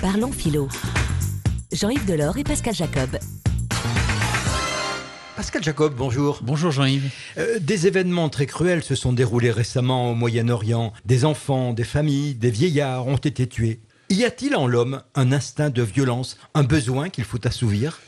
Parlons philo. Jean-Yves Delors et Pascal Jacob. Pascal Jacob, bonjour. Bonjour Jean-Yves. Euh, des événements très cruels se sont déroulés récemment au Moyen-Orient. Des enfants, des familles, des vieillards ont été tués. Y a-t-il en l'homme un instinct de violence, un besoin qu'il faut assouvir?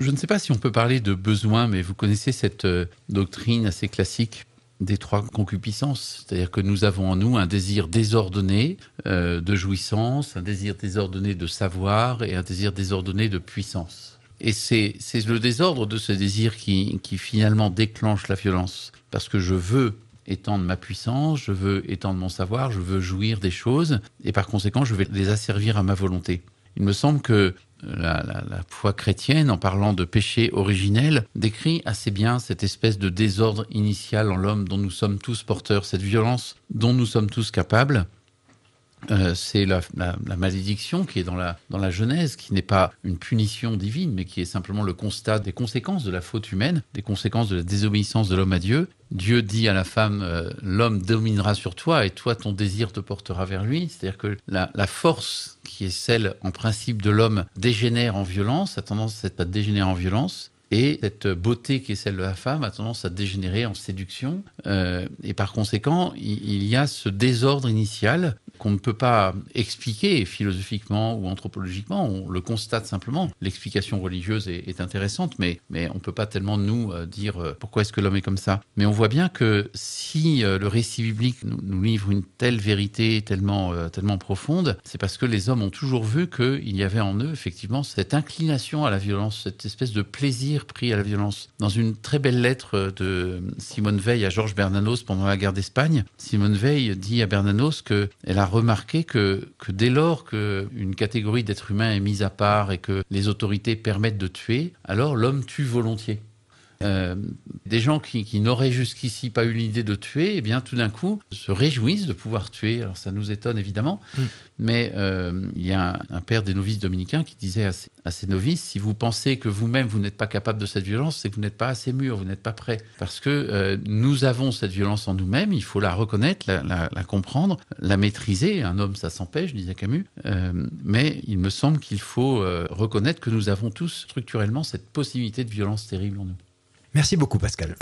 Je ne sais pas si on peut parler de besoin, mais vous connaissez cette euh, doctrine assez classique des trois concupiscences. C'est-à-dire que nous avons en nous un désir désordonné euh, de jouissance, un désir désordonné de savoir et un désir désordonné de puissance. Et c'est le désordre de ce désir qui, qui finalement déclenche la violence. Parce que je veux étendre ma puissance, je veux étendre mon savoir, je veux jouir des choses, et par conséquent, je vais les asservir à ma volonté. Il me semble que la, foi chrétienne, en parlant de péché originel, décrit assez bien cette espèce de désordre initial en l'homme dont nous sommes tous porteurs, cette violence dont nous sommes tous capables, euh, c'est la, malédiction qui est dans la, Genèse, qui n'est pas une punition divine, mais qui est simplement le constat des conséquences de la faute humaine, des conséquences de la désobéissance de l'homme à Dieu. Dieu dit à la femme, euh, l'homme dominera sur toi et toi, ton désir te portera vers lui. C'est-à-dire que la, force qui est celle, en principe, de l'homme dégénère en violence, a tendance à dégénérer en violence. Et cette beauté qui est celle de la femme a tendance à dégénérer en séduction. Euh, et par conséquent, il y a ce désordre initial qu'on ne peut pas expliquer philosophiquement ou anthropologiquement. On le constate simplement. L'explication religieuse est, intéressante, mais, mais on ne peut pas tellement nous euh, dire euh, pourquoi est-ce que l'homme est comme ça. Mais on voit bien que si euh, le récit biblique nous, livre une telle vérité tellement, tellement profonde, c'est parce que les hommes ont toujours vu qu'il y avait en eux effectivement cette inclination à la violence, cette espèce de plaisir pris à la violence. Dans une très belle lettre de Simone Veil à Georges Bernanos pendant la guerre d'Espagne, Simone Veil dit à Bernanos qu'elle a remarqué que, que dès lors qu'une catégorie d'êtres humains est mise à part et que les autorités permettent de tuer, alors l'homme tue volontiers. Euh, des gens qui, qui n'auraient jusqu'ici pas eu l'idée de tuer, eh bien tout d'un coup se réjouissent de pouvoir tuer. Alors ça nous étonne évidemment, mm. mais euh, il y a un, un, père des novices dominicains qui disait à ses, à ses novices si vous pensez que vous-même vous n'êtes pas capable de cette violence, c'est que vous n'êtes pas assez mûr, vous n'êtes pas prêt, parce que euh, nous avons cette violence en nous-mêmes. Il faut la reconnaître, la, la, la, comprendre, la maîtriser. Un homme, ça s'empêche, disait Camus. Mais il me semble qu'il faut reconnaître que nous avons tous structurellement cette possibilité de violence terrible en nous. Merci beaucoup Pascal.